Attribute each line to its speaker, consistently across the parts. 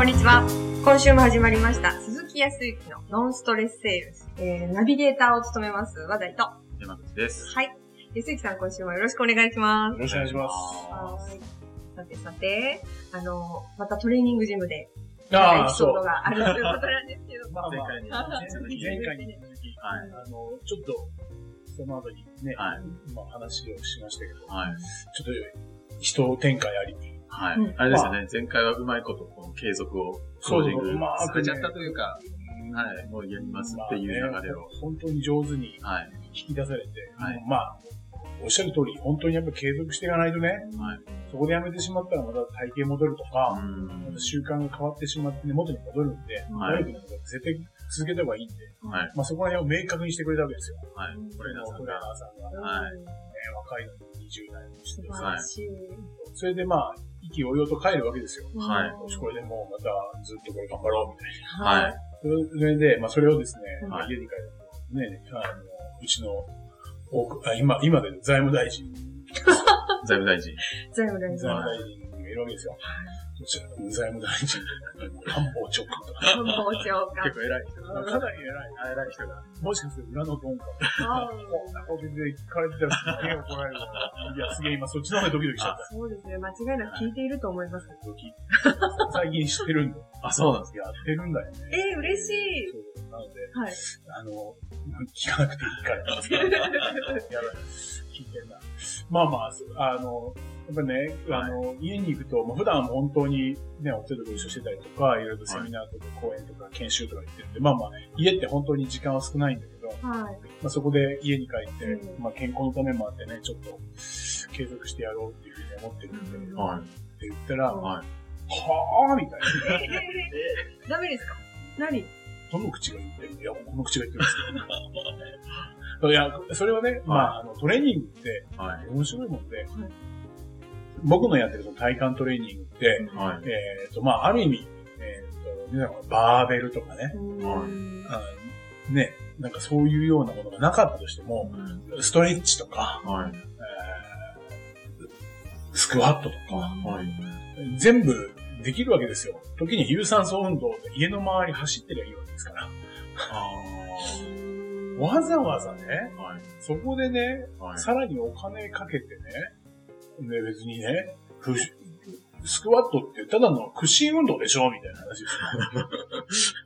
Speaker 1: こんにちは。今週も始まりました、鈴木康之のノンストレスセールス。えー、ナビゲーターを務めます、話題と。
Speaker 2: 山口です。
Speaker 1: はい。康之さん、今週もよろしくお願いします。
Speaker 3: よろしくお願いします。
Speaker 1: はい。さてさて、あの、またトレーニングジムで、
Speaker 3: あ
Speaker 1: エピソードがあるということなんですけど。
Speaker 3: まあまあ、
Speaker 2: 前回に
Speaker 3: 続き前回に続き、
Speaker 2: はい。
Speaker 3: あの、ちょっと、その後にね、
Speaker 2: はい。
Speaker 3: まあ話をしましたけど、
Speaker 2: はい。
Speaker 3: ちょっと、人展開あり、
Speaker 2: はい
Speaker 1: うん。
Speaker 2: あれですよね。前回はうまいこと、この継続を、コーチング
Speaker 3: そうそううまくね
Speaker 2: されちゃったというか、はい。もうやりますっていう流れを。
Speaker 3: まあね本当に上手に
Speaker 2: はい。
Speaker 3: 引き出されて、
Speaker 2: はい
Speaker 3: まあ、おっしゃる通り、本当にやっぱ継続していかないとね、
Speaker 2: はい。
Speaker 3: そこでやめてしまったらまた体型戻ると
Speaker 2: う
Speaker 3: か、ま
Speaker 2: ん
Speaker 3: た。習慣が変わってしまって、ね、元に戻るんで、
Speaker 2: はい
Speaker 3: ダイエットなんか絶対続けた方がいいんで、
Speaker 2: はい。
Speaker 3: まあそこら辺を明確にしてくれたわけですよ。
Speaker 2: はい。トレーナーさんが。
Speaker 3: ナーさんが、ね、
Speaker 2: はい
Speaker 1: うん
Speaker 3: 若いのに20代の人で
Speaker 1: 素晴らしい。
Speaker 3: それでまあ、意気揚々と帰るわけですよ。
Speaker 2: はい
Speaker 3: よしこれでもうまたずっとこれ頑張ろうみたい
Speaker 2: はい。
Speaker 3: な。それで、まあそれをですね、
Speaker 2: はい
Speaker 3: 家に帰るとね、あの、うちの、多くあ今、今で財務大臣、
Speaker 2: 財務大臣。
Speaker 1: 財務大臣。
Speaker 3: 財務大臣がいるわけですよ。財務大臣と官房長官とか。
Speaker 1: 官房長官
Speaker 2: 結。構偉い人が。
Speaker 3: かなり偉い。
Speaker 2: 偉い人が。
Speaker 3: もしかすると裏のドンか。
Speaker 1: あ
Speaker 3: こんなことで聞かれてたらすげえ怒られるわ。いや、すげえ今そっちの方でドキドキしちゃった。
Speaker 1: そうですね。間違いなく聞いていると思います。
Speaker 3: ドキ最近知ってるんで。
Speaker 2: あ、そうなんです
Speaker 3: やってるんだよね。
Speaker 1: えー、嬉しい。
Speaker 3: そうなので、
Speaker 1: はい。
Speaker 3: あの、聞かなくていいから。やばい。聞いてんな。まあまあ、そあの、やっぱね、あの、家に行くと、まあ、普段は本当にね、お手とご一緒してたりとか、いろいろとセミナーとか講演とか研修とか行ってるんで、まあまあ、家って本当に時間は少ないんだけど、
Speaker 1: はい。
Speaker 3: まあそこで家に帰って、
Speaker 1: うん
Speaker 3: まあ健康のためもあってね、ちょっと継続してやろうっていうふうに思ってるんで、
Speaker 1: うん
Speaker 2: はい。
Speaker 3: って言ったら、
Speaker 1: うん
Speaker 3: は
Speaker 2: はい。
Speaker 3: ぁーみたいな。
Speaker 1: えー、ダメですか？何？
Speaker 3: どの口が言ってるの？いや、この口が言ってるんですけど。いや、それはね、まあ、あの、トレーニングって
Speaker 2: はい。
Speaker 3: 面白いもんで、僕のやってるその体幹トレーニングって、
Speaker 2: はい。
Speaker 3: えっ、と、まあ、ある意味、えっ、と、皆さんバーベルとかね、
Speaker 1: うん
Speaker 3: あのね、なんかそういうようなものがなかったとしても、ストレッチとか、
Speaker 2: はい。
Speaker 3: えースクワットとか、
Speaker 2: はい。
Speaker 3: 全部できるわけですよ。時に有酸素運動で家の周り走ってりゃいいわけですから。
Speaker 2: あ
Speaker 3: わざわざね、
Speaker 2: ーはい。
Speaker 3: そこでね、
Speaker 2: はい。
Speaker 3: さらにお金かけてね、ね別にね、ふスクワットってただの屈伸運動でしょみたいな話ですよ。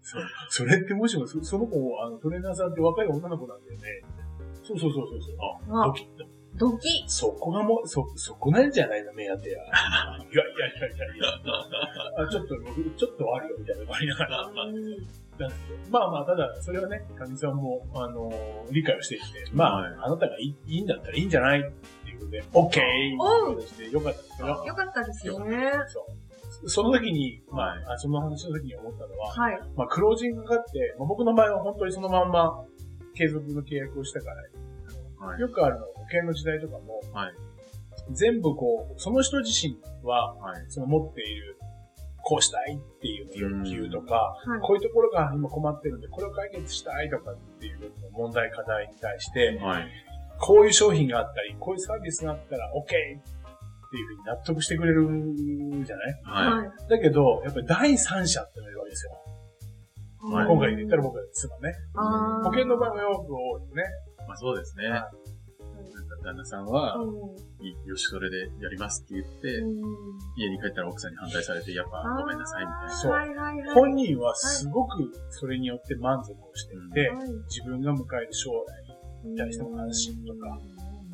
Speaker 3: そそれってもしもそその子、あのトレーナーさんって若い女の子なんだよね。そうそうそうそうそう。あ、
Speaker 1: あ
Speaker 3: ドキッと。
Speaker 1: ドキ
Speaker 3: そこがもう、そ、そこなんじゃないの目当てや。いやいやいやいやいや。あちょっと、ちょっとあるよ、みたいなのがありながら。まあまあ、ただ、それはね、かみさんも、あのー理解をしていて、まあ、
Speaker 2: はい
Speaker 3: あなたがいいいいんだったらいいんじゃないっていうことで、オッケー
Speaker 1: おう
Speaker 3: ってよかったんですけど、
Speaker 1: よかったですよね。
Speaker 3: そう。その時に、ま
Speaker 2: はい
Speaker 3: あ、あその話の時に思ったのは、
Speaker 1: はい。
Speaker 3: まあ、クロージングがかって、まあ、僕の場合は本当にそのまんま継続の契約をしたから、
Speaker 2: はい。
Speaker 3: よくあるのは保険の時代とかも、
Speaker 2: はい
Speaker 3: 全部こう、その人自身は、
Speaker 2: はい。
Speaker 3: その持っている、こうしたいっていう欲求とか、
Speaker 1: はい。
Speaker 3: こういうところが今困ってるんで、これを解決したいとかっていう問題課題に対して、
Speaker 2: はい。
Speaker 3: こういう商品があったり、こういうサービスがあったら OK っていうふうに納得してくれるじゃない？
Speaker 2: は
Speaker 1: はい。
Speaker 3: だけど、やっぱり第三者ってのがいるわけですよ。
Speaker 2: はい
Speaker 3: 今回で言ったら僕らですがね。
Speaker 1: あー
Speaker 3: 保険の場合もよく多いよね。
Speaker 2: い。まあそうですね。
Speaker 3: は
Speaker 2: 旦那さんは、
Speaker 1: うん
Speaker 2: よし、それでやりますって言って、
Speaker 1: うん
Speaker 2: 家に帰ったら奥さんに反対されて、やっぱごめんなさいみたいな。
Speaker 3: そう
Speaker 1: はいはいはい。
Speaker 3: 本人はすごくそれによって満足をしていて、
Speaker 1: はい
Speaker 3: 自分が迎える将来に対しての安心とか、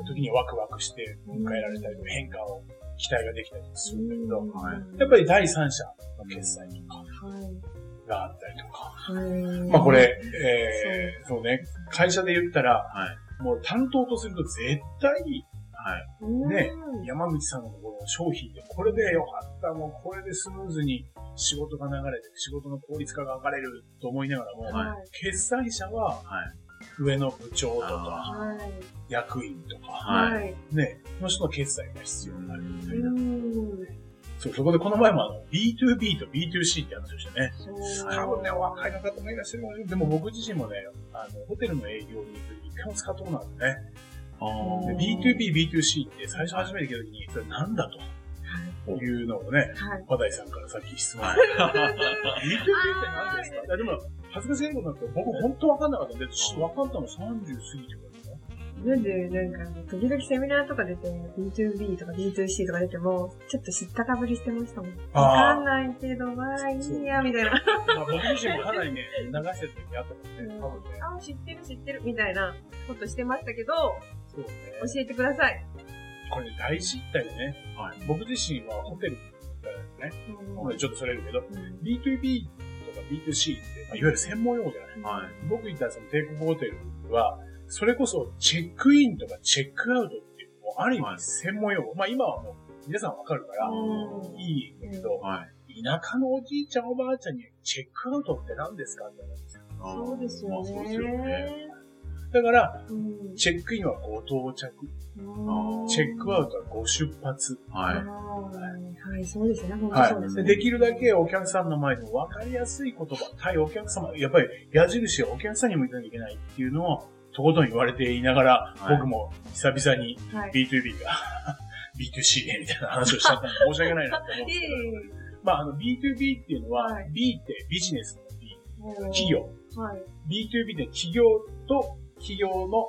Speaker 3: 時にワクワクして迎えられたり変化を期待ができたりするんだけど、
Speaker 2: はい
Speaker 3: やっぱり第三者の決済とか
Speaker 1: はい。
Speaker 3: があったりとか。
Speaker 1: はい。
Speaker 3: まあこれ、えー、そうね、会社で言ったら、
Speaker 2: はい。
Speaker 3: もう担当とすると絶対
Speaker 2: はい。
Speaker 1: うん、
Speaker 3: ね山口さんのところの商品で、これでよかった、もうこれでスムーズに仕事が流れて、仕事の効率化が上がれると思いながらも、
Speaker 2: は
Speaker 3: 決済者は
Speaker 2: はい。
Speaker 3: 上の部長とか、
Speaker 1: はい。
Speaker 3: 役員とか、
Speaker 2: はい
Speaker 1: い。
Speaker 3: ね、その人の決済が必要になるみたいな。
Speaker 1: うん。
Speaker 3: そう、そこでこの前もあの、B2B と B2C って話をしてね。多分ね、お若いの方もいらっしゃるかもしれない。でも僕自身もね、あの、ホテルの営業に行く一回も使ったことなんですね。
Speaker 2: あ
Speaker 3: で B2B、B2C って最初初めて聞いた時に、それなんだと。いうのをね、
Speaker 1: はい。
Speaker 3: 和田さんからさっき質問。
Speaker 2: はい
Speaker 3: B2B って何ですか？でも、恥ずかしいことになって、僕本当わかんなかったんで、わかったの30過ぎてからですか
Speaker 1: なんで、なんか、時々セミナーとか出て、B2B とか B2C とか出ても、ちょっと知ったかぶりしてましたもん。わかんないけど、まあいいや、みたいな。
Speaker 3: まあ僕自身もかなりね、流してる時あったもんね、多分ね。
Speaker 1: あ、知ってる知ってる、みたいなことしてましたけど、
Speaker 3: そうね。
Speaker 1: 教えてください。
Speaker 3: これね大事だよね。
Speaker 2: はい。
Speaker 3: 僕自身はホテルだよね。
Speaker 1: うん
Speaker 3: ちょっとそれるけど、
Speaker 1: うん
Speaker 3: B2B とか B2C って、まあ、いわゆる専門用語じゃない。
Speaker 2: はい。
Speaker 3: 僕行ったその帝国ホテルは、それこそチェックインとかチェックアウトっていうのもある意
Speaker 2: はい
Speaker 3: 味専門用語。まあ今はもう皆さんわかるから
Speaker 1: うん
Speaker 3: いいけど、
Speaker 2: はい。
Speaker 3: 田舎のおじいちゃんおばあちゃんにチェックアウトって何ですかって話ですよ。
Speaker 2: あー
Speaker 1: そうですよ
Speaker 2: まあそうですよね。
Speaker 1: ね。
Speaker 3: だから、
Speaker 1: うん
Speaker 3: チェックインはご到着、
Speaker 1: うん
Speaker 3: チェックアウトはご出発。
Speaker 2: はい。
Speaker 1: はい、そうですね。そうですね。
Speaker 3: でできるだけお客さんの前でも分かりやすい言葉、対お客様、やっぱり矢印をお客さんに向けなきゃいけないっていうのをとことん言われていながら、
Speaker 2: はい
Speaker 3: 僕も久々に
Speaker 1: はい。
Speaker 3: B2B が B2C でみたいな話をしちゃったので申し訳ないなって思うんですけど、まあ、あの B2B っていうのは、
Speaker 1: はい
Speaker 3: B ってビジネスの B、
Speaker 1: 企
Speaker 3: 企。業。
Speaker 1: はい。
Speaker 3: B2B って企業と企業の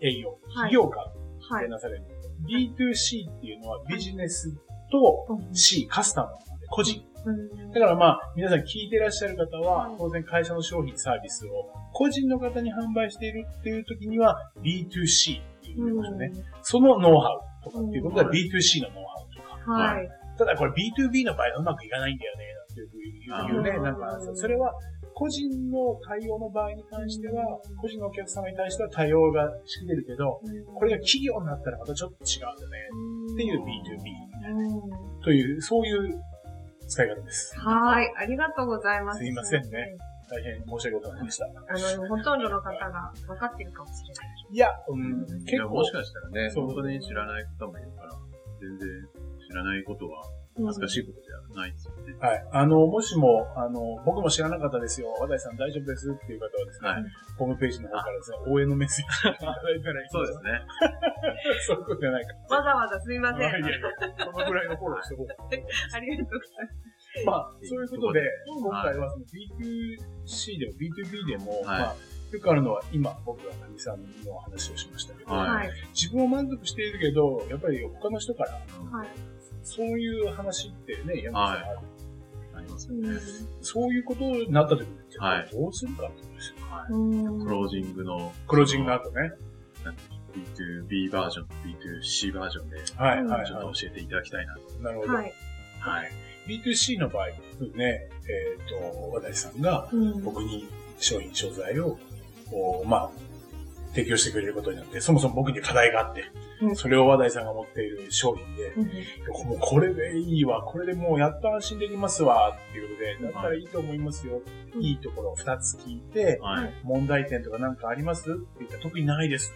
Speaker 3: 営業、企業間
Speaker 1: はい。
Speaker 3: でなされる。B2C っていうのはビジネスと
Speaker 1: うん
Speaker 3: C、カスタマーなんで、個人。
Speaker 1: うん
Speaker 3: だからまあ、皆さん聞いてらっしゃる方は
Speaker 1: はい、
Speaker 3: 当然会社の商品サービスを個人の方に販売しているっていう時には B2C っていうことですね。そのノウハウとかっていうことで
Speaker 2: うん
Speaker 3: B2C のノウハウとか。
Speaker 1: はい。
Speaker 3: ただこれ B2B の場合はうまくいかないんだよね、なんていういうね、
Speaker 1: うん
Speaker 3: なんか、それは個人の対応の場合に関しては、個人のお客様に対しては対応がしきれるけど、これが企業になったらまたちょっと違うんだよね、っていう B2B という、そういう使い方です。
Speaker 1: はい。ありがとうございます。
Speaker 3: すいませんね。大変申し訳ございました。
Speaker 1: あの、ほとんどの方が分かってるかもしれない。
Speaker 3: いや、うん、
Speaker 2: い
Speaker 3: 結構
Speaker 2: やもしかしたらね、
Speaker 3: そう
Speaker 2: 本当に知らない方もいるから、全然知らないことは恥ずかしいことではないですよね。
Speaker 3: はい。あの、もしも、あの、僕も知らなかったですよ。和田井さん大丈夫ですっていう方はですね、
Speaker 2: はい。
Speaker 3: ホームページの方からですね、応援のメッセージをいただいたらいい
Speaker 2: そうですね。
Speaker 3: そういうことじゃないか。
Speaker 1: わざわざすいません。あ
Speaker 3: いやいやそのぐらいのフォローしておこうかな。
Speaker 1: りがとうございます。
Speaker 3: まあ、そういうことで、
Speaker 1: うん
Speaker 3: 今回はその B2C でも B2B でも、
Speaker 2: はい
Speaker 3: まあ、よくあるのは、今僕が神さんの話をしましたけど、
Speaker 2: はい
Speaker 1: はい。
Speaker 3: 自分は満足しているけど、やっぱり他の人から、
Speaker 1: はい。
Speaker 3: そういう話ってね、山口さんある。
Speaker 2: ありますよね。
Speaker 1: うん
Speaker 3: そういうことになった時に、どうするかってことですよ。
Speaker 2: はい。
Speaker 1: うん
Speaker 2: クロージングの、
Speaker 3: クロージングの後ね。
Speaker 2: なんていう B2B バージョン、B2C バージョンで、
Speaker 3: はい、
Speaker 1: うん
Speaker 3: はい、
Speaker 2: ちょっと
Speaker 3: は
Speaker 2: 教えていただきたいな。
Speaker 3: い。なるほど。
Speaker 1: はい。
Speaker 2: はい。
Speaker 3: B2C の場合、ね、えっ、と、和田井さんが
Speaker 1: うん
Speaker 3: 僕に商品、商材を、まあ、提供してくれることになって、そもそも僕に課題があって、
Speaker 1: うん。
Speaker 3: それを和田井さんが持っている商品で、
Speaker 1: うん
Speaker 3: もうこれでいいわ、これでもうやっと安心できますわ、っていうことで、だったらいいと思いますよ、
Speaker 1: うん。
Speaker 3: いいところを2つ聞いて、
Speaker 2: はい。
Speaker 3: 問題点とか何かあります？って言ったら特にないです。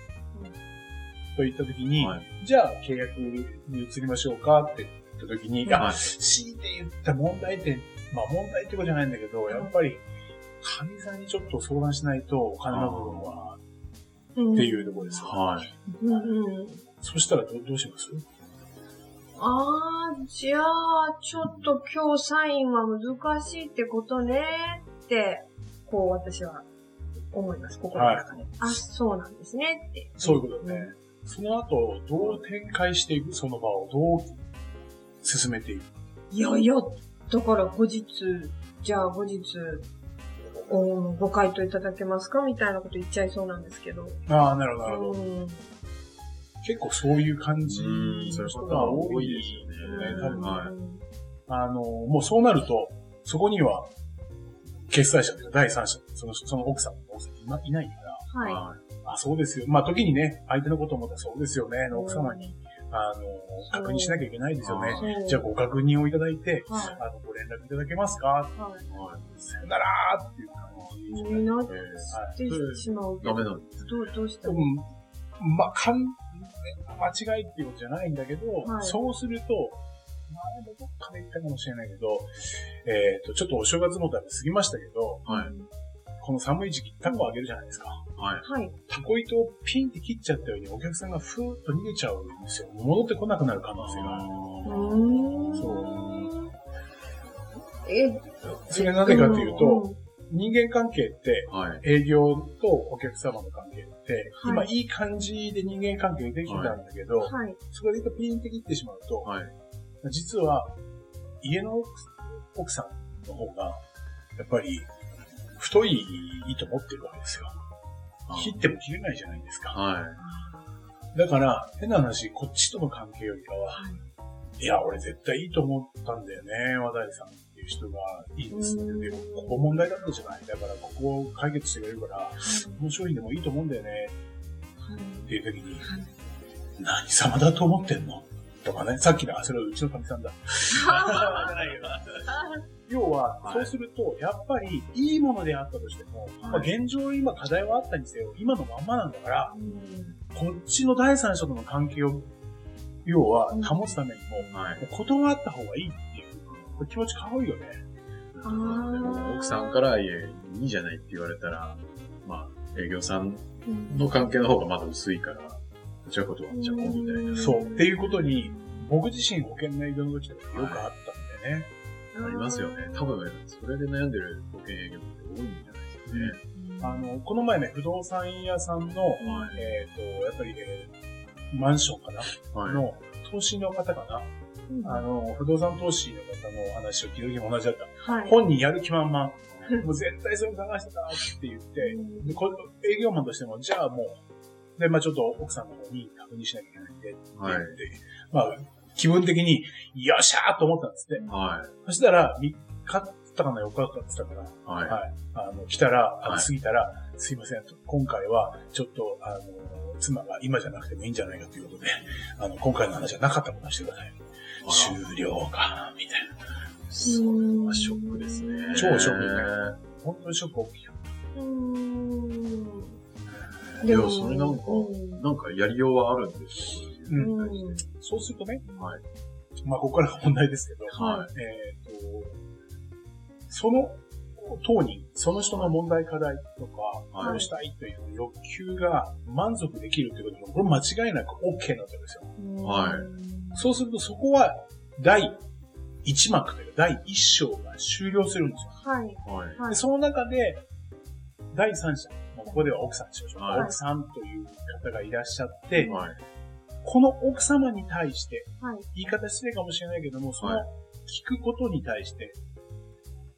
Speaker 3: と言ったときに、
Speaker 2: はい。
Speaker 3: じゃあ契約に移りましょうか？って言ったときに、
Speaker 2: はい
Speaker 3: 強いて言った問題点、まあ問題ってことじゃないんだけど、やっぱり、神さんにちょっと相談しないと、お金の部分は、
Speaker 1: うん
Speaker 3: っていうところですよ。
Speaker 2: はい。
Speaker 1: うんうん。
Speaker 3: そしたらどうどうします？
Speaker 1: あー、じゃあ、ちょっと今日サインは難しいってことねって、こう私は思います、心の中で。あ、そうなんですねって。
Speaker 3: そういうことね。その後、どう展開していく、その場をどう進めていく？
Speaker 1: いやいや、だから後日、じゃあ後日、うんご回答いただけますかみたいなこと言っちゃいそうなんですけど。
Speaker 3: ああ、なるほど、なるほど。
Speaker 1: うん
Speaker 3: 結構そういう感じ
Speaker 2: うん、そう
Speaker 3: の人が多
Speaker 2: 多
Speaker 3: いで
Speaker 2: すすよ
Speaker 3: ね。
Speaker 2: ね。
Speaker 3: 多分
Speaker 2: はい。
Speaker 3: あの、もうそうなると、そこには、決済者というか第三者、その、その奥さんの奥さんいないないから、
Speaker 1: はい。
Speaker 2: は
Speaker 3: あ、そうですよ。まあ、時にね、相手のことを思ったらそうですよね、の奥様に、あの、確認しなきゃいけないですよね。じゃあ、ご確認をいただいて、
Speaker 1: はい。
Speaker 3: あの、ご連絡いただけますか？
Speaker 1: はい。
Speaker 2: い。はい。
Speaker 3: さよならーっていう感じ
Speaker 1: になっ
Speaker 2: え
Speaker 1: てしまう
Speaker 2: ダメなんです。
Speaker 1: どう、どうした？ら
Speaker 3: うん、まあ、かん、間違いっていうことじゃないんだけど、
Speaker 1: はい
Speaker 3: そうすると、前もどっかで言ったかもしれないけど、えっ、と、ちょっとお正月もだいぶ過ぎましたけど、
Speaker 2: はい。
Speaker 3: この寒い時期、タコあげるじゃないですか。
Speaker 2: はい。
Speaker 1: はい。
Speaker 3: タコ糸をピンって切っちゃったように、お客さんがふーっと逃げちゃうんですよ。戻ってこなくなる可能性がある。
Speaker 1: ーん。
Speaker 3: そう
Speaker 1: え、
Speaker 3: それなぜかというと、
Speaker 1: うん
Speaker 3: 人間関係って、
Speaker 2: はい。
Speaker 3: 営業とお客様の関係って、
Speaker 1: はい
Speaker 3: 今いい感じで人間関係できたんだけど、
Speaker 1: はい。
Speaker 3: そこでピンって切ってしまうと、
Speaker 2: はい。
Speaker 3: 実は家の奥奥さんの方が、やっぱり太い糸持ってるわけですよ。切っても切れないじゃないですか。
Speaker 2: はい。
Speaker 3: だから、変な話、こっちとの関係よりかは、
Speaker 1: はい
Speaker 3: いや、俺絶対いいと思ったんだよね、和田さんっていう人がいいですって。で、ここ問題だったじゃない。だから、ここを解決してくれるから、この商品でもいいと思うんだよね、っていう時に、何様だと思ってんの？とかね。さっきの、あ、それはうちのかみさんだ。要は、
Speaker 2: はい
Speaker 3: そうすると、やっぱり、いいものであったとしても、まあ、現状今課題はあったにせよ、今のまんまなんだから、こっちの第三者との関係を、要は、保つためにも、
Speaker 2: はい。
Speaker 3: もう断った方がいいっていう、気持ちかわいいよね。
Speaker 2: 奥さんから、いえ、いいじゃないって言われたら、まあ、営業さんの関係の方がまだ薄いから、こちらことはじゃあ今度みたいな。
Speaker 3: そう。っていうことに、僕自身保険の営業の時とかよくあったんだよね。
Speaker 2: ありますよね。多分、それで悩んでる保険営業って多いんじゃないですかね。
Speaker 3: あの、この前ね、不動産屋さんの、
Speaker 2: はい
Speaker 3: えっ、と、やっぱり、えーマンションかな、
Speaker 2: はい。
Speaker 3: の投資の方かな、あの、不動産投資の方のお話を聞いた時も同じだった。
Speaker 1: はい。
Speaker 3: 本人やる気満々。もう絶対それ探してたって言って、でこ営業マンとしても、じゃあもう、で、まあちょっと奥さんの方に確認しなきゃいけないんで、って言って、
Speaker 2: はい
Speaker 3: まあ気分的に、よっしゃーと思ったんですって。
Speaker 2: はい。
Speaker 3: そしたら、3日ったかな、4日かったから、
Speaker 2: はい。
Speaker 3: はい。あの、来たら、あの
Speaker 2: はい
Speaker 3: 過ぎたら、すいませんと、今回は、ちょっと、あの、妻が今じゃなくてもいいんじゃないかということで、あの、今回の話はなかったことにしてください。終了か、みたいな。
Speaker 2: それはショックですね。
Speaker 3: 超ショックね本当にショック大きいよ。
Speaker 1: うーん。
Speaker 2: でもそれなんか
Speaker 1: うん
Speaker 2: なんかやりようはあるんですよ。そういうのに対して
Speaker 3: そうするとね、
Speaker 2: はい。
Speaker 3: まあ、ここからが問題ですけど、
Speaker 2: は
Speaker 3: えっ、と、その当人、その人の問題課題とか、
Speaker 2: はい
Speaker 3: こうしたいという欲求が満足できるということも、これ間違いなく OK なわけですよ。
Speaker 2: はい
Speaker 3: そうするとそこは第1幕というか第1章が終了するんですよ。
Speaker 1: はい。
Speaker 2: はい。
Speaker 1: はい
Speaker 3: で、その中で、第三者、まあここでは奥さんにしましょう。
Speaker 2: はい
Speaker 3: 奥さんという方がいらっしゃって、
Speaker 2: はい。
Speaker 3: この奥様に対して、
Speaker 1: はい。
Speaker 3: 言い方失礼かもしれないけども、その
Speaker 2: はい。
Speaker 3: 聞くことに対して、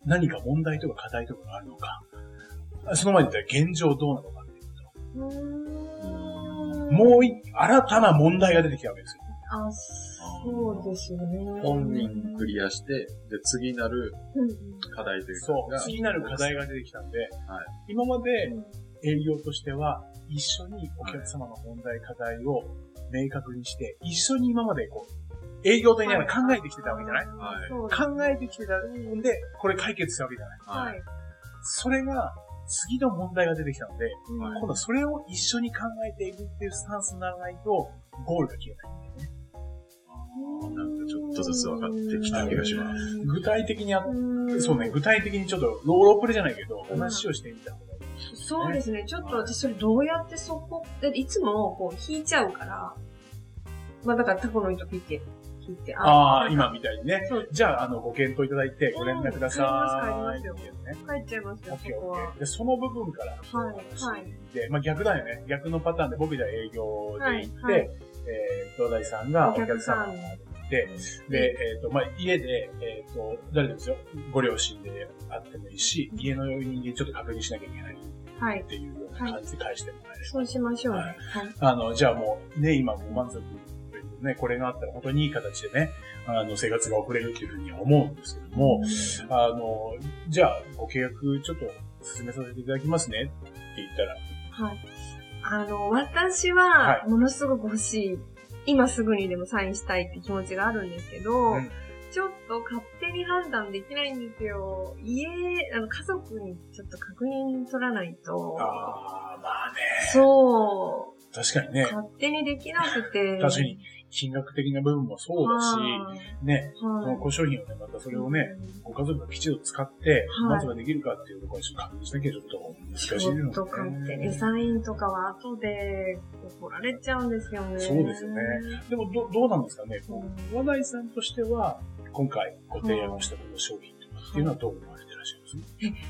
Speaker 3: 何か問題とか課題とかがあるのか、その前に言ったら現状どうなのかっていうと、もうい新たな問題が出てきたわけですよ。
Speaker 1: あ、そうですよね。
Speaker 2: 本人クリアして、で、次なる課題というか。
Speaker 3: そう、
Speaker 2: が
Speaker 3: 次なる課題が出てきたんで、
Speaker 2: はい。
Speaker 3: 今まで
Speaker 1: うん。
Speaker 3: 営業としては、一緒にお客様の問題、課題を明確にして、一緒に今までこう、営業と言いながら考えてきてたわけじゃない？
Speaker 2: はい
Speaker 3: 考えてきてたんで、これ解決したわけじゃない？
Speaker 1: は
Speaker 2: はいい。。
Speaker 3: それが、次の問題が出てきたので、
Speaker 1: うん
Speaker 2: はい
Speaker 3: 今度はそれを一緒に考えていくっていうスタンスにならないと、ゴールが消えないんだよね。
Speaker 2: なんかちょっとずつ分かってきた気がします。
Speaker 3: 具体的にやっ
Speaker 1: うん
Speaker 3: そうね、具体的にちょっとローロープレじゃないけど、話をしてみた方が。
Speaker 1: そうですね。ちょっと私それどうやってそこ、でいつもこう引いちゃうから、まあだからタコの糸ピッて引いて、
Speaker 3: ああ、今みたいにね。じゃあ、あの、ご検討いただいて、ご連絡ください。
Speaker 1: うん帰ります帰りますよ
Speaker 3: ね。
Speaker 1: 帰っちゃいますよ、
Speaker 3: オッケー
Speaker 1: そこは
Speaker 3: オッケー。で、その部分から、
Speaker 1: はいはい
Speaker 3: で、まあ逆だよね。逆のパターンで僕じゃあ営業で行って、えー、東大さんがお
Speaker 1: お
Speaker 3: 客
Speaker 1: 客さん
Speaker 3: 様に行って、で、えっ、と、まあ家で、えっ、と、誰ですよ。ご両親であってもいいし、家の人間ちょっと確認しなきゃいけない
Speaker 1: はい
Speaker 3: っ。ていうような感じで返してもらえる。
Speaker 1: そうしましょうね。
Speaker 3: は
Speaker 1: はいい。
Speaker 3: あの、じゃあもうね、今もう満足というね、これがあったら本当にいい形でね、あの、生活が送れるっていうふうには思うんですけども、あの、じゃあ、ご契約ちょっと進めさせていただきますねって言ったら、
Speaker 1: はい。あの、私
Speaker 3: は
Speaker 1: は、ものすごく欲しい。今すぐにでもサインしたいって気持ちがあるんですけど、
Speaker 3: うん
Speaker 1: ちょっと勝手に判断できないんですよ。家、あの、家族にちょっと確認取らないと。
Speaker 3: ああ、まあね。
Speaker 1: そ
Speaker 3: 確かにね。
Speaker 1: 勝手にできなくて。
Speaker 3: 確かに、金額的な部分もそうだし、ね、その
Speaker 1: はい。
Speaker 3: ご商品をね、またそれをね、ご家族がきちんと使って、
Speaker 1: はい
Speaker 3: まずはできるかっていうところはちょっと確認しなきゃちょっと難しい
Speaker 1: ちょ
Speaker 3: の
Speaker 1: っと勝手にサインとかは後で怒られちゃうんですよね。
Speaker 3: そうですよね。でもど、どうなんですかね、こう、和田井さんとしては、今回ご提案をしたこの商品とかっていうのはどう思われてらっしゃいま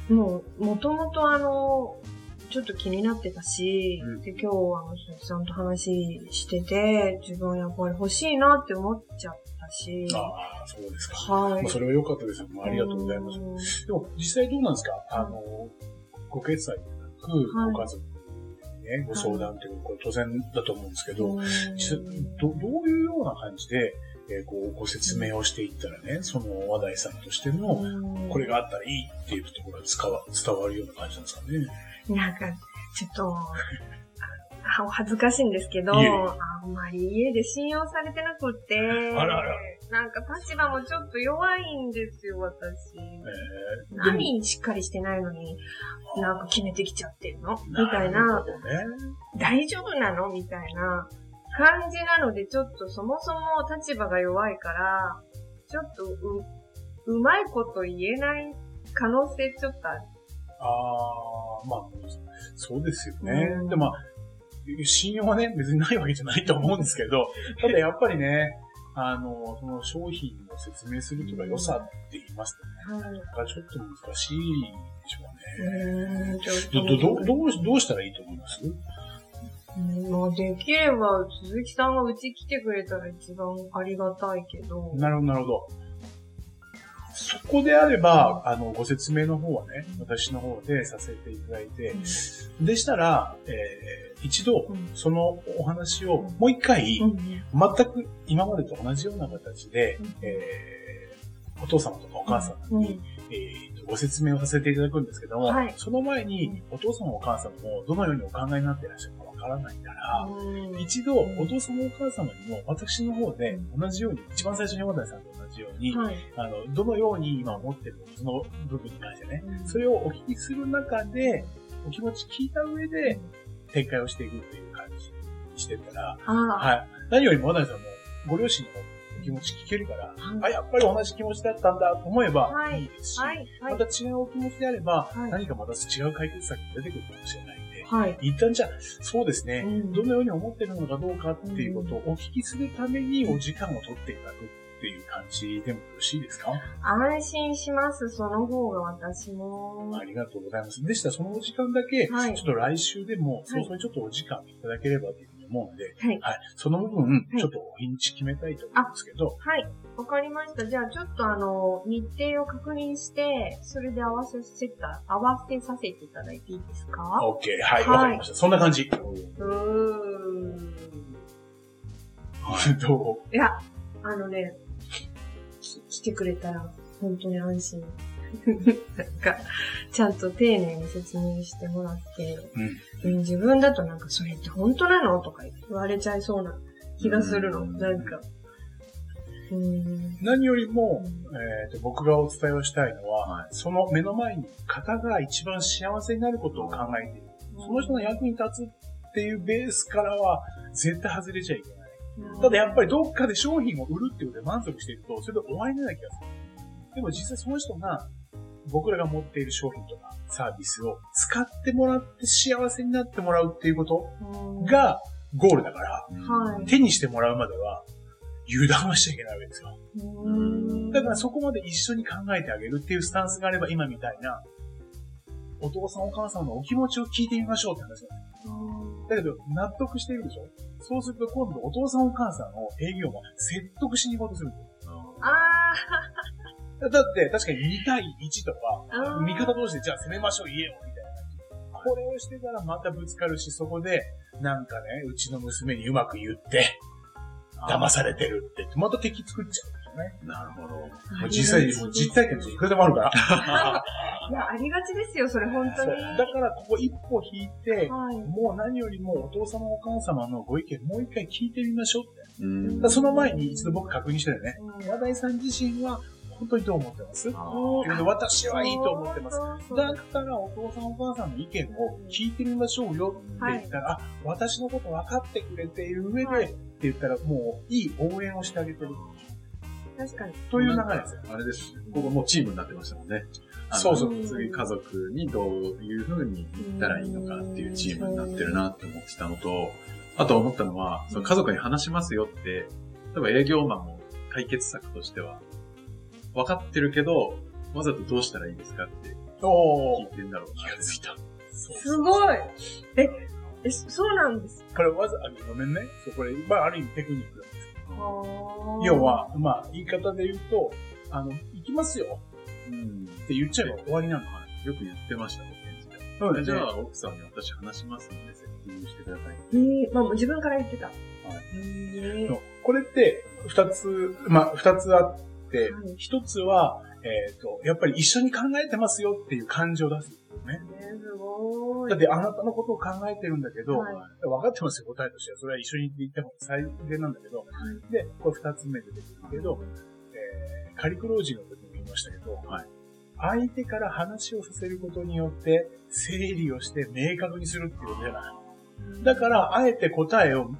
Speaker 3: す？
Speaker 1: もう、もともとあの、ちょっと気になってたし、
Speaker 3: うん
Speaker 1: で、今日あの、さんと話してて、自分やっぱり欲しいなって思っちゃったし、
Speaker 3: ああ、そうですか。
Speaker 1: はい。
Speaker 3: まあ、それは良かったですよ。ありがとうございます。
Speaker 1: す。
Speaker 3: でも、実際どうなんですか？あの、ご決済でなく、
Speaker 1: はい
Speaker 3: ご家族にね、ご相談っていうのは、これ当然だと思うんですけど、どどういうような感じで、えーこう、ご説明をしていったらね、その話題さんとしての、
Speaker 1: うん。
Speaker 3: これがあったらいいっていうところが伝わ伝わるような感じなんですかね。
Speaker 1: なんか、ちょっと、恥ずかしいんですけど、あんまり家で信用されてなくって、
Speaker 3: あらあら。
Speaker 1: なんか立場もちょっと弱いんですよ、私。
Speaker 3: えー、
Speaker 1: 何しっかりしてないのに、なんか決めてきちゃってるの？みたい
Speaker 3: な。ね。
Speaker 1: 大丈夫なの？みたいな感じなので、ちょっとそもそも立場が弱いから、ちょっとう、うまいこと言えない可能性ちょっとある。
Speaker 3: ああ、まあ、そうですよね。
Speaker 1: うん
Speaker 3: でもまあ、信用はね、別にないわけじゃないと思うんですけど、ただやっぱりね、あの、その商品を説明するとか良さって言いますとね、
Speaker 1: はい。
Speaker 3: なかなかちょっと難しいでしょうね。
Speaker 1: う
Speaker 3: ど、ど、どう、どうしたらいいと思います？
Speaker 1: うん。まあ、できれば、鈴木さんがうち来てくれたら一番ありがたいけど。
Speaker 3: なるほど、なるほど。そこであれば、あの、ご説明の方はね、私の方でさせていただいて、でしたら、えー一度
Speaker 1: うん、
Speaker 3: そのお話をもう一回、
Speaker 1: うん。
Speaker 3: 全く今までと同じような形で、
Speaker 1: うん。
Speaker 3: えーお父様とかお母様に、
Speaker 1: うん。
Speaker 3: えーとご説明をさせていただくんですけども、
Speaker 1: はい。
Speaker 3: その前にお父様お母様もどのようにお考えになっていらっしゃるかわからないから、
Speaker 1: うん。
Speaker 3: 一度お父様お母様にも私の方で同じように、一番最初に山谷さんと同じように、
Speaker 1: はい。
Speaker 3: あの、どのように今思ってるのか、その部分に関してね、
Speaker 1: うん。
Speaker 3: それをお聞きする中で、お気持ち聞いた上で展開をしていくっていう感じにしてったら、はい。何よりも、渡辺さんも、ご両親のお気持ち聞けるから、あ、やっぱり同じ気持ちだったんだと思えば
Speaker 1: はい。
Speaker 3: いいですし。また違うお気持ちであれば、
Speaker 1: はい。
Speaker 3: 何かまた違う解決策が出てくるかもしれない
Speaker 1: はい。
Speaker 3: 一旦じゃあ、そうですね、
Speaker 1: うん
Speaker 3: どのように思ってるのかどうかっていうことをお聞きするためにお時間を取っていただくっていう感じでもよろしいですか？
Speaker 1: 安心します。その方が私も。
Speaker 3: ありがとうございます。でしたらそのお時間だけ、
Speaker 1: はい
Speaker 3: ちょっと来週でも、早々にちょっとお時間いただければと思うので、
Speaker 1: はい。
Speaker 3: はい。その部分、
Speaker 1: い
Speaker 3: ちょっと日にち決めたいと思うんですけど、
Speaker 1: はい。わかりました。じゃあ、ちょっとあの、日程を確認して、それで合わせせた、合わせさせていただいていいですか
Speaker 3: ？OK。はい、
Speaker 1: はい
Speaker 3: わかりました。そんな感じ。
Speaker 1: うーん。
Speaker 3: ど
Speaker 1: いや、あのね、き来てくれたら、本当に安心。なんか、ちゃんと丁寧に説明してもらって、
Speaker 3: ううん。
Speaker 1: うん自分だとなんか、それって本当なのとか言われちゃいそうな気がするの。
Speaker 2: うん
Speaker 1: なんか。うん。
Speaker 3: 何よりも
Speaker 1: う、
Speaker 3: えーと僕がお伝えをしたいのは、
Speaker 2: はい
Speaker 3: その目の前に方が一番幸せになることを考えている。その人の役に立つっていうベースからは絶対外れちゃいけない。ただやっぱりどっかで商品を売るっていうことで満足していると、それで終わりのような気がする。でも実際その人が僕らが持っている商品とかサービスを使ってもらって幸せになってもらうっていうこと
Speaker 1: うん、
Speaker 3: がゴールだから、
Speaker 1: はい。
Speaker 3: 手にしてもらうまでは油断はしちゃいけないわけですよ。
Speaker 1: うん。
Speaker 3: だからそこまで一緒に考えてあげるっていうスタンスがあれば今みたいな、お父さんお母さんのお気持ちを聞いてみましょうって話なんだけど、納得しているでしょ？そうすると今度お父さんお母さんの営業も説得しに行こうとするんですよ。
Speaker 1: あ
Speaker 3: だって確かに2対1とか、味方同士でじゃあ攻めましょう、家を、みたいな感じ。これをしてたらまたぶつかるし、そこで、なんかね、うちの娘にうまく言って、騙されてるって、また敵作っちゃうんですよね。
Speaker 2: なるほど。
Speaker 3: もう実際、もう実体験といくらでもあるから。
Speaker 1: いや、ありがちですよ、それ、本当に。
Speaker 3: だからここ一歩引いて、
Speaker 1: はい。
Speaker 3: もう何よりもお父様お母様のご意見もう一回聞いてみましょうって。その前に一度僕確認してるね。
Speaker 1: うん
Speaker 3: 話題さん自身は本当にどう思ってます？私はいいと思ってます。だったらお父さんお母さんの意見を聞いてみましょうよって言ったら、あ、私のこと分かってくれている上で、
Speaker 1: はい
Speaker 3: って言ったらもういい応援をしてあげてる。
Speaker 1: 確かに。
Speaker 3: という流れですよ。
Speaker 2: あれです。ここもうチームになってましたもんね。
Speaker 3: そうそう
Speaker 2: 次家族にどういう風に言ったらいいのかっていうチームになってるなって思ってたのと、あと思ったのは、その家族に話しますよって、例えば営業マンも解決策としては、分かってるけど、わざとどうしたらいいですかって
Speaker 3: お
Speaker 2: 聞いてんだろうな。
Speaker 3: 気がついた。
Speaker 1: すごいえ、え、そうなんです
Speaker 3: これわざ、あごめんね。そうこれ、まあある意味テクニックなんです
Speaker 1: か
Speaker 3: 要、は、まあ言い方で言うと、あの、行きますよ
Speaker 2: うん。
Speaker 3: って言っちゃえば終わりなの。
Speaker 2: よく言ってました、僕現時代
Speaker 3: そうですね。
Speaker 2: じゃあ、奥さんに私話しますので、セッティングしてください。
Speaker 1: えー、まあ自分から言ってた。
Speaker 2: はい
Speaker 1: へ
Speaker 3: そうこれって、二つ、まあ、二つあって
Speaker 1: はい、
Speaker 3: 一つは、えっ、と、やっぱり一緒に考えてますよっていう感情を出すんですよね。
Speaker 1: ー、すごい。
Speaker 3: だってあなたのことを考えてるんだけど、
Speaker 1: はい
Speaker 3: 分かってますよ、答えとしては。それは一緒に言っても最善なんだけど、で、これ二つ目で出てくるけど、えー、カリクロージーの時も言いましたけど、
Speaker 2: はい
Speaker 3: 相手から話をさせることによって、整理をして明確にするっていうことじゃない。だから、あえて答えを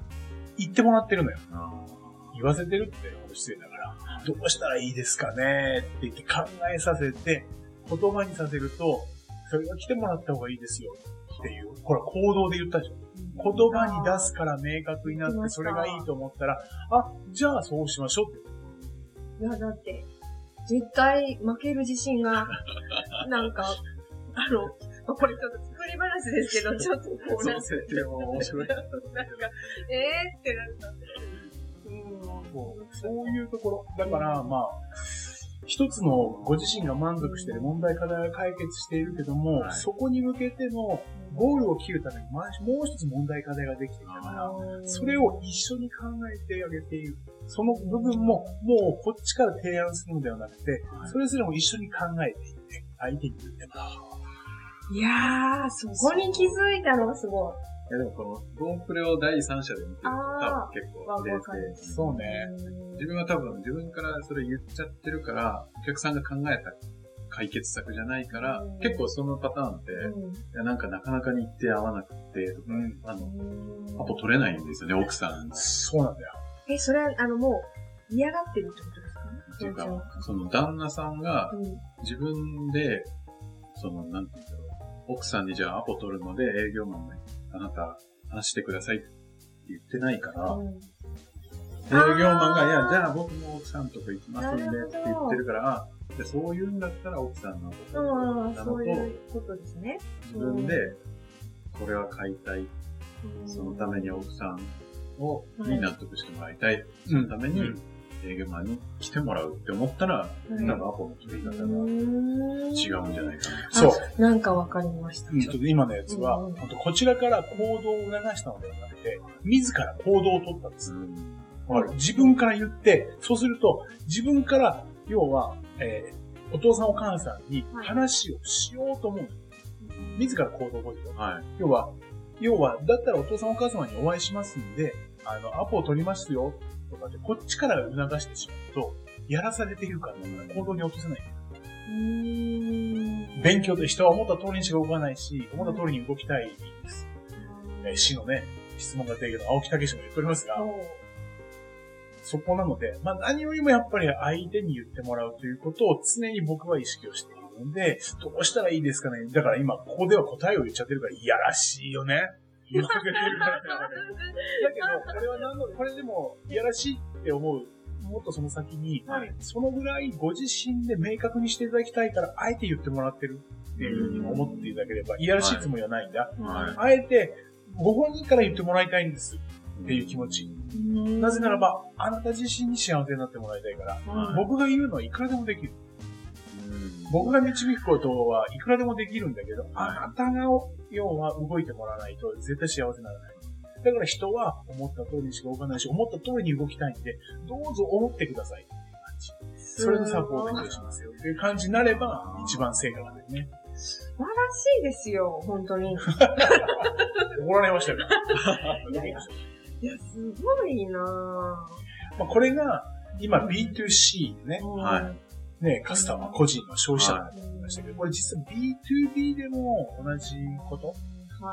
Speaker 3: 言ってもらってるのよ。
Speaker 2: あ
Speaker 3: 言わせてるって失礼だから、どうしたらいいですかねって言って考えさせて、言葉にさせると、それは来てもらった方がいいですよっていう、ほら行動で言ったでしょ。言葉に出すから明確になって、それがいいと思ったら、あ、じゃあそうしましょうって。
Speaker 1: いや、だって、絶対負ける自信が、なんか、あの、まあこれちょっと作り話ですけど、ちょっとこうなんか、
Speaker 2: の設定も面白い。
Speaker 1: なんか、えーってなった。うん。
Speaker 3: そういうところ。だから、まあ、一つのご自身が満足している問題課題が解決しているけども、
Speaker 2: はい
Speaker 3: そこに向けてのゴールを切るために、まあもう一つ問題課題ができていたから、それを一緒に考えてあげている。その部分も、もうこっちから提案するのではなくて、
Speaker 2: はい
Speaker 3: それぞれも一緒に考えていって、相手に言ってもらう。
Speaker 1: いやー、そこに気づいたのがすごい。
Speaker 2: いやでもこの、ゴンプレを第三者で見てると多
Speaker 1: あ
Speaker 2: 分結
Speaker 1: わ
Speaker 2: 構冷静。
Speaker 3: そうね。
Speaker 2: 自分は多分自分からそれ言っちゃってるから、お客さんが考えた解決策じゃないから
Speaker 1: うん、
Speaker 2: 結構そのパターンって、いやなんかなかなか日程合わなくて、とか
Speaker 3: うん。
Speaker 2: あの、
Speaker 1: うん
Speaker 2: アポ取れないんですよね、奥さん。っ
Speaker 3: そうなんだよ。
Speaker 1: え、それは、あの、もう、嫌がってるってことですか？
Speaker 2: ていうか、その旦那さんが
Speaker 1: うん。
Speaker 2: 自分で、その、なんていうんだろう、奥さんにじゃあアポ取るので営業マンにあなた話してくださいって言ってないから、
Speaker 1: うん
Speaker 2: 営業マンが、いや、じゃあ僕も奥さんとこ行きますんでって言ってるから、あでそういうんだったら奥さんのこと
Speaker 1: うん、
Speaker 2: なのと
Speaker 1: そう、いうことですね。
Speaker 2: 自分で、これは買いたい。そのために奥さんを、
Speaker 1: はい
Speaker 2: に納得してもらいたい。そのために
Speaker 3: うん
Speaker 2: 営業マンに来てもらうって思ったら、
Speaker 1: うん
Speaker 2: 多分アポの取り方が
Speaker 1: うん
Speaker 2: 違うんじゃないかな。
Speaker 3: そう。
Speaker 1: なんかわかりました。
Speaker 3: うんちょっと今のやつは、
Speaker 1: うん
Speaker 3: 本当こちらから行動を促したのではなくて、自ら行動を取ったんです。
Speaker 2: うん
Speaker 3: わかる？自分から言って、そうすると、自分から、要は、えーお父さんお母さんに
Speaker 1: はい
Speaker 3: 話をしようと思う。自ら行動を起こすよ。
Speaker 2: はい。
Speaker 3: 要は、要は、だったらお父さんお母様にお会いしますんで、あの、アポを取りますよ、とかで、こっちから促してしまうと、やらされているから、行動に落とせない。
Speaker 1: うん
Speaker 3: 勉強で人は思った通りにしか動かないし、思った通りに動きたいです。えー死のね、質問が出るけど、青木武も言っておりますが、そこなので、まあ何よりもやっぱり相手に言ってもらうということを常に僕は意識をしているので、どうしたらいいですかねだから今、ここでは答えを言っちゃってるから、いやらしいよね。言わせてるから。だけど、これは何の、これでも、いやらしいって思う。もっとその先に、
Speaker 1: はい
Speaker 3: そのぐらいご自身で明確にしていただきたいから、あえて言ってもらってるっていうふうに思っていただければ、いやらしいつもりはないんだ。
Speaker 2: はい
Speaker 3: あえて、ご本人から言ってもらいたいんですっていう気持ち。なぜならば、あなた自身に幸せになってもらいたいから、
Speaker 2: はい
Speaker 3: 僕が言うのはいくらでもできる。
Speaker 2: うん
Speaker 3: 僕が導くことはいくらでもできるんだけど、あなたが、要は動いてもらわないと絶対幸せにならない。だから人は思った通りにしか動かないし、思った通りに動きたいんで、どうぞ思ってくださいっていう感じ。それのサポートをしますよっていう感じになれば、一番成果が出るね。
Speaker 1: 素晴らしいですよ、本当に。い
Speaker 3: 怒られましたよ。
Speaker 1: いやいやや、すごいなぁ。
Speaker 3: まあこれが、今 B2C ね。
Speaker 2: はい
Speaker 3: ね、カスタマー、個人の消費者だと思いましたけど、これ実は B2B でも同じこと？
Speaker 1: は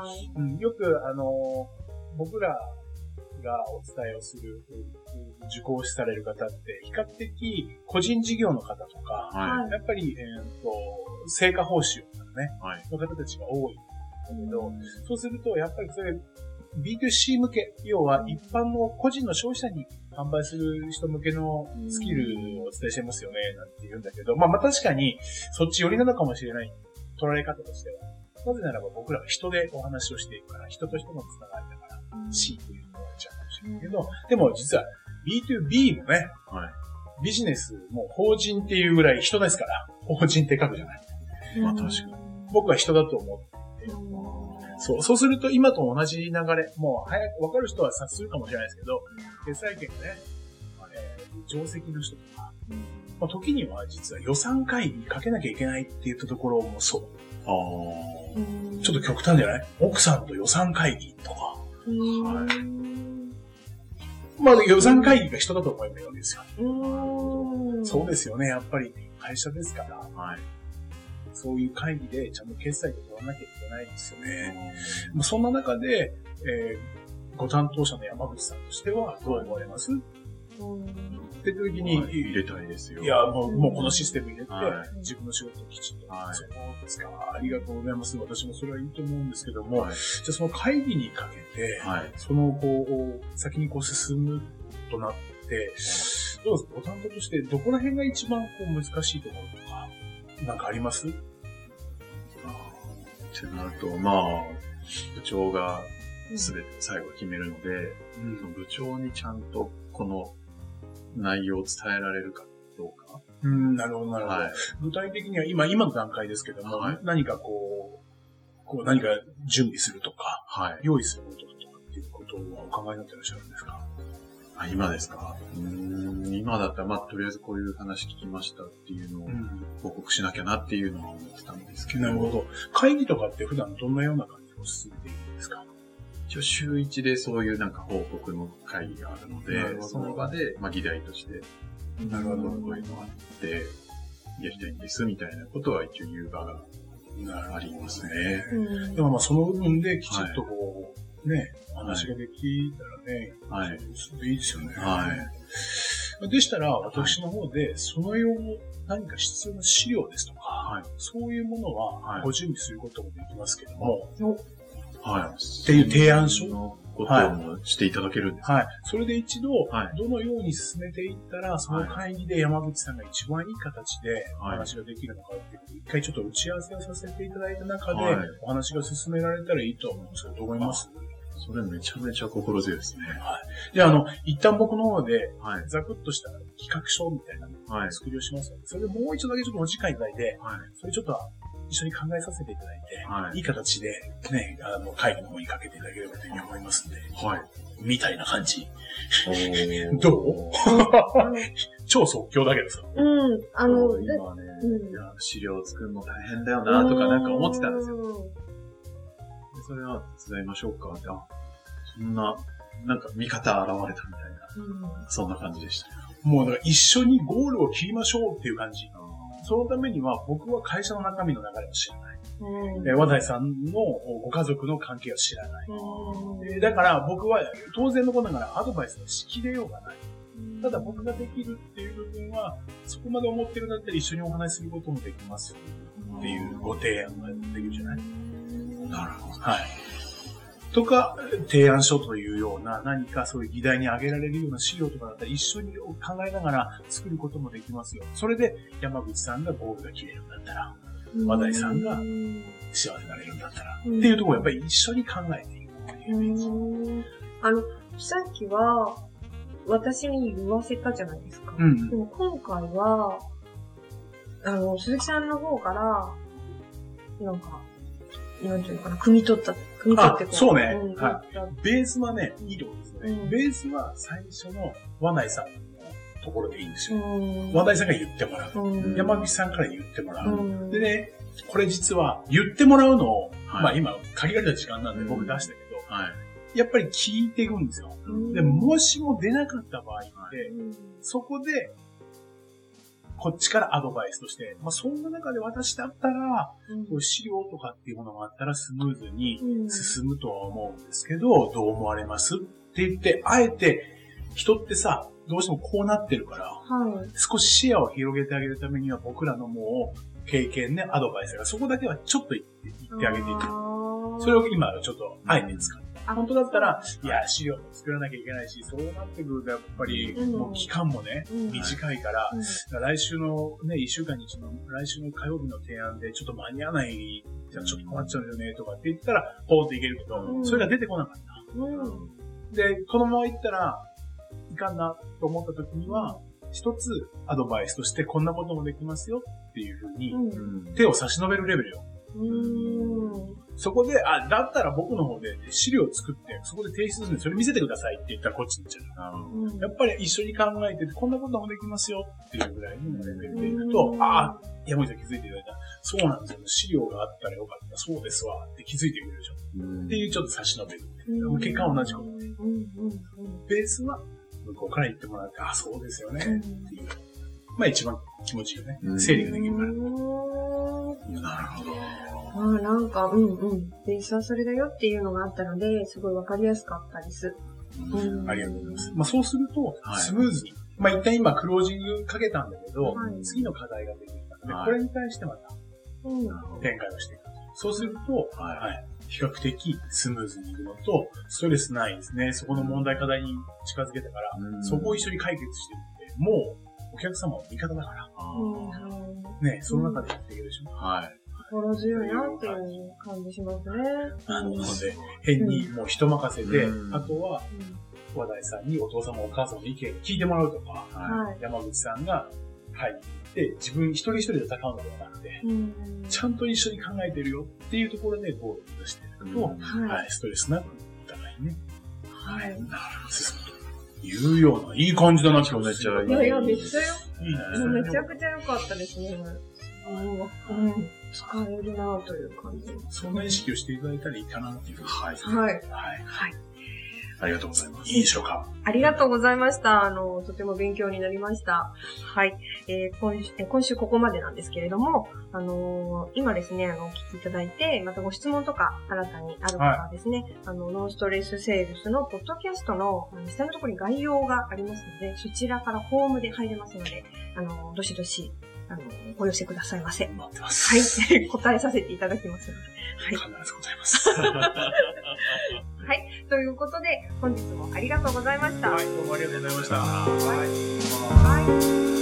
Speaker 1: い。
Speaker 3: うん、よく、あの、僕らがお伝えをする、うん受講される方って、比較的個人事業の方とか、
Speaker 2: は
Speaker 3: やっぱり、えー、と、成果報酬とかね、
Speaker 2: い。はい。
Speaker 3: の方たちが多いんだけど、そうすると、やっぱりそれ、B2C 向け、要は一般の個人の消費者に販売する人向けのスキルをお伝えしてますよね、なんて言うんだけど、まあまあ確かにそっち寄りなのかもしれない、捉え方としては。なぜならば僕らは人でお話をしていくから、人と人のつながりだから、C というのが言われちゃうかもしれないけど、でも実は B2B もね、
Speaker 2: はい。
Speaker 3: ビジネスも法人っていうぐらい人ですから、法人って書くじゃない。
Speaker 2: まあ確かに
Speaker 3: 僕は人だと思ってそう、そうすると今と同じ流れ、もう早く分かる人は察するかもしれないですけど、決済権がね、えー定石の人とか、まあ、時には実は予算会議にかけなきゃいけないって言ったところもそう。
Speaker 2: ああ。
Speaker 3: ちょっと極端じゃない？奥さんと予算会議とか。
Speaker 1: は
Speaker 3: まあ予算会議が人だと思えばいいわけですよ。
Speaker 1: い。
Speaker 3: そうですよね。やっぱり会社ですから、
Speaker 2: はい。
Speaker 3: そういう会議でちゃんと決済を取らなきゃいけないんですよね。まあそんな中で、えーご担当者の山口さんとしてはどう思われます？って時に、
Speaker 2: はい入れたいですよ。
Speaker 3: いや、もう、もうこのシステム入れて、
Speaker 2: はい
Speaker 3: 自分の仕事をきちんと。
Speaker 2: はい
Speaker 3: そうですか。ありがとうございます。私もそれはいいと思うんですけども、
Speaker 2: はい。
Speaker 3: じゃあその会議にかけて、
Speaker 2: はい。
Speaker 3: その、こう、先にこう進むとなって、どうですか？ご担当として、どこら辺が一番こう難しいところとか、なんかあります？
Speaker 2: ってなると、まあ、部長が全て最後決めるので、
Speaker 3: うん。
Speaker 2: 部長にちゃんとこの内容を伝えられるかどうか。
Speaker 3: うん、なるほど、なるほど。
Speaker 2: はい。
Speaker 3: 具体的には、今、今の段階ですけども、
Speaker 2: はい
Speaker 3: 何かこう、こう何か準備するとか、
Speaker 2: はい。
Speaker 3: 用意することとかっていうことはお考えになってらっしゃるんですか？
Speaker 2: あ、今ですか？うーん、今だったら、まあ、とりあえずこういう話聞きましたっていうのを
Speaker 3: ん。
Speaker 2: 報告しなきゃなっていうのは思ってたんですけど。
Speaker 3: なるほど。会議とかって普段どんなような感じを進めているんですか？
Speaker 2: 一応週一でそういうなんか報告の会議があるので、その場で、まあ、議題として、
Speaker 3: なるほど
Speaker 2: こういうのがあって、やりたいんですみたいなことは一応言う場がありますね。
Speaker 1: うん
Speaker 3: でもまあその部分できちっとこう、ね、話ができたらね、
Speaker 2: はい。
Speaker 3: それでいいですよね。
Speaker 2: はい。
Speaker 3: でしたら、私の方で、その用何か必要な資料ですとか、
Speaker 2: はい。
Speaker 3: そういうもの
Speaker 2: は
Speaker 3: はいご準備することもできますけども、
Speaker 2: はい。
Speaker 3: っていう提案書
Speaker 2: のこともしていただけるんですか
Speaker 3: はい。それで一度、
Speaker 2: はい
Speaker 3: どのように進めていったら、その会議で山口さんが一番いい形でお
Speaker 2: はい
Speaker 3: 話ができるのかっていうことを一回ちょっと打ち合わせをさせていただいた中で
Speaker 2: はい、
Speaker 3: お話が進められたらいいと思うんですけど、どう思います？
Speaker 2: それめちゃめちゃ心強いですね。
Speaker 3: じゃあ、あの、一旦僕の方で、
Speaker 2: はい。
Speaker 3: ざくっとした企画書みたいなの
Speaker 2: はい
Speaker 3: を。作りをしますので、それでもう一度だけちょっとお時間いただいて、
Speaker 2: はい。
Speaker 3: それちょっと一緒に考えさせていただいて、
Speaker 2: はい
Speaker 3: いい形で、ね、あの、会議の方にかけていただければというふうに思いますんで、
Speaker 2: はい。
Speaker 3: みたいな感じ。どう？超即興だけどさ。
Speaker 1: うん。あの、で
Speaker 2: 今ね、
Speaker 1: うん
Speaker 2: いや、資料作るの大変だよなとかなんか思ってたんですよ。それは手伝いましょうかって、あ、そんな、なんか味方現れたみたいな、そんな感じでした。
Speaker 3: もうだから一緒にゴールを切りましょうっていう感じ。
Speaker 2: あ
Speaker 3: そのためには僕は会社の中身の流れを知らない。
Speaker 1: うん。
Speaker 3: え和田井さんのご家族の関係を知らない。
Speaker 1: うん
Speaker 3: えだから僕は当然のことながらアドバイスをしきれようがない。ただ僕ができるっていう部分は、そこまで思ってるんだったら一緒にお話しすることもできますっていうご提案ができるじゃない
Speaker 2: なるほど。
Speaker 3: はい。とか、提案書というような何かそういう議題に挙げられるような資料とかだったら一緒に考えながら作ることもできますよ。それで山口さんがゴールが切れるんだったら、話題さんが
Speaker 1: うん
Speaker 3: 幸せになれるんだったら、
Speaker 1: うん
Speaker 3: っていうところをやっぱり一緒に考えていくっていうイメー
Speaker 1: あの、さっきは、私に言わせたじゃないですか。
Speaker 3: うん
Speaker 1: でも今回は、あの、鈴木さんの方から、なんか、なんていうのかな、汲み取った、汲み取ってこ
Speaker 3: あそうね
Speaker 1: ん
Speaker 3: はベースはね、いいところですね。
Speaker 1: うん
Speaker 3: ベースは最初の和内さんのところでいいんです
Speaker 1: う
Speaker 3: よ。
Speaker 1: ん。
Speaker 3: 和内さんが言ってもらう。
Speaker 1: うん
Speaker 3: 山口さんから言ってもらう。
Speaker 1: うん
Speaker 3: でね、これ実は言ってもらうのを、
Speaker 2: はい
Speaker 3: まあ今限られた時間なんで僕出したけど、
Speaker 2: はい。
Speaker 3: やっぱり聞いていくんですよ。
Speaker 1: うん
Speaker 3: で、もしも出なかった場合って、
Speaker 1: うん
Speaker 3: そこで、こっちからアドバイスとして、まあ、そんな中で私だったら、
Speaker 1: うん
Speaker 3: こう資料とかっていうものがあったらスムーズに
Speaker 1: うん
Speaker 3: 進むとは思うんですけど、どう思われますって言って、あえて、人ってさ、どうしてもこうなってるから、
Speaker 1: はい。
Speaker 3: 少し視野を広げてあげるためには僕らのもう経験ね、アドバイスがそこだけはちょっと言ってあげていく。それを今ちょっとあえて使う。
Speaker 1: あ
Speaker 3: 本当だったら、いや、資料も作らなきゃいけないし、そうなってくるとやっぱり、
Speaker 1: うん
Speaker 3: もう期間もね、
Speaker 1: うん
Speaker 3: 短いから、
Speaker 1: うん
Speaker 3: 来週のね、一週間に一度、来週の火曜日の提案でちょっと間に合わない、じゃあちょっと困っちゃうんだよね、とかって言ったら、ポーンっていけるけど、
Speaker 1: うん
Speaker 3: それが出てこなかった。
Speaker 1: うん。
Speaker 3: で、このまま行ったら、いかんなと思った時には、一つアドバイスとしてこんなこともできますよっていうふうに、
Speaker 1: うん。
Speaker 3: 手を差し伸べるレベルよ。
Speaker 1: うん。
Speaker 3: そこで、あ、だったら僕の方で資料を作って、そこで提出するんで、それ見せてくださいって言ったらこっちに行っちゃう。
Speaker 1: うん
Speaker 3: やっぱり一緒に考えてて、こんなこともできますよっていうぐらいのレベルでいくと
Speaker 1: う、ん
Speaker 3: ああ、山口さん気づいていただいた。そうなんですよ。資料があったらよかった。そうですわ。って気づいてくれるでしょ。っていうちょっと差し伸べる。
Speaker 1: うん
Speaker 3: 結果は同じこと
Speaker 1: うんうん
Speaker 3: ベースは向こうから言ってもらって、あ、そうですよね。
Speaker 1: うん
Speaker 3: っていう。まあ一番気持ちいいよね
Speaker 2: う。ん
Speaker 3: 整理ができるから。
Speaker 1: うん
Speaker 2: なるほど。
Speaker 1: ああ、なんか、うんうん。ベースはそれだよっていうのがあったので、すごいわかりやすかったです。うん
Speaker 3: ありがとうございます。まあそうすると
Speaker 2: は、い
Speaker 3: スムーズに。まあ一旦今クロージングかけたんだけど、
Speaker 1: はい
Speaker 3: 次の課題が出てきたので、
Speaker 2: はい
Speaker 3: これに対してまた。展開をしていく。そうすると、
Speaker 2: はい
Speaker 3: はい。比較的スムーズにいくのと、ストレスないですね。そこの問題課題に近づけたから、
Speaker 2: うん
Speaker 3: そこを一緒に解決していって、もうお客様の味方だから、
Speaker 2: あ
Speaker 1: うん
Speaker 3: ね、その中でやっていけるでしょ。
Speaker 2: ーはい。
Speaker 1: 心強いなっていう感じしますね。
Speaker 3: なので、変にもう人任せで、
Speaker 2: うん
Speaker 3: あとは、話題さんにお父様お母様の意見聞いてもらうとか、
Speaker 2: は
Speaker 1: はい。
Speaker 3: 山口さんが入って、自分一人一人で戦うのではなくて、
Speaker 1: うん。
Speaker 3: ちゃんと一緒に考えてるよっていうところでゴールを目指していくと、
Speaker 2: うん
Speaker 1: は
Speaker 3: はい、ストレスなくお互いにね、
Speaker 1: はい。
Speaker 3: 進むというような、いい感じだな、今日
Speaker 2: めっちゃい
Speaker 1: いやいや、めっちゃよ、
Speaker 3: いいね。
Speaker 1: めちゃくちゃ良かったですね。うん。うん。使えるなという感じ。
Speaker 3: そんな意識をしていただいたらいいかなっていう。
Speaker 2: はい。
Speaker 1: はい。
Speaker 3: はい。
Speaker 1: はい。
Speaker 2: ありがとうございます。
Speaker 3: いいでしょうか？
Speaker 1: ありがとうございました。あの、とても勉強になりました。はい。えー今週、えー今週ここまでなんですけれども、あのー今ですね、あの、お聞きいただいて、またご質問とか新たにある方はですね、あの、ノンストレスセールスのポッドキャストのあの下のところに概要がありますので、そちらからフォームで入れますので、あの、どしどし、あの、お寄せくださいませ。
Speaker 3: 待ってます。
Speaker 1: はい。答えさせていただきますので。はい。
Speaker 3: 必ずございます。
Speaker 1: はい。ということで、本日もありがとうございました。
Speaker 3: はい、どうもありがとうございました。
Speaker 1: はい。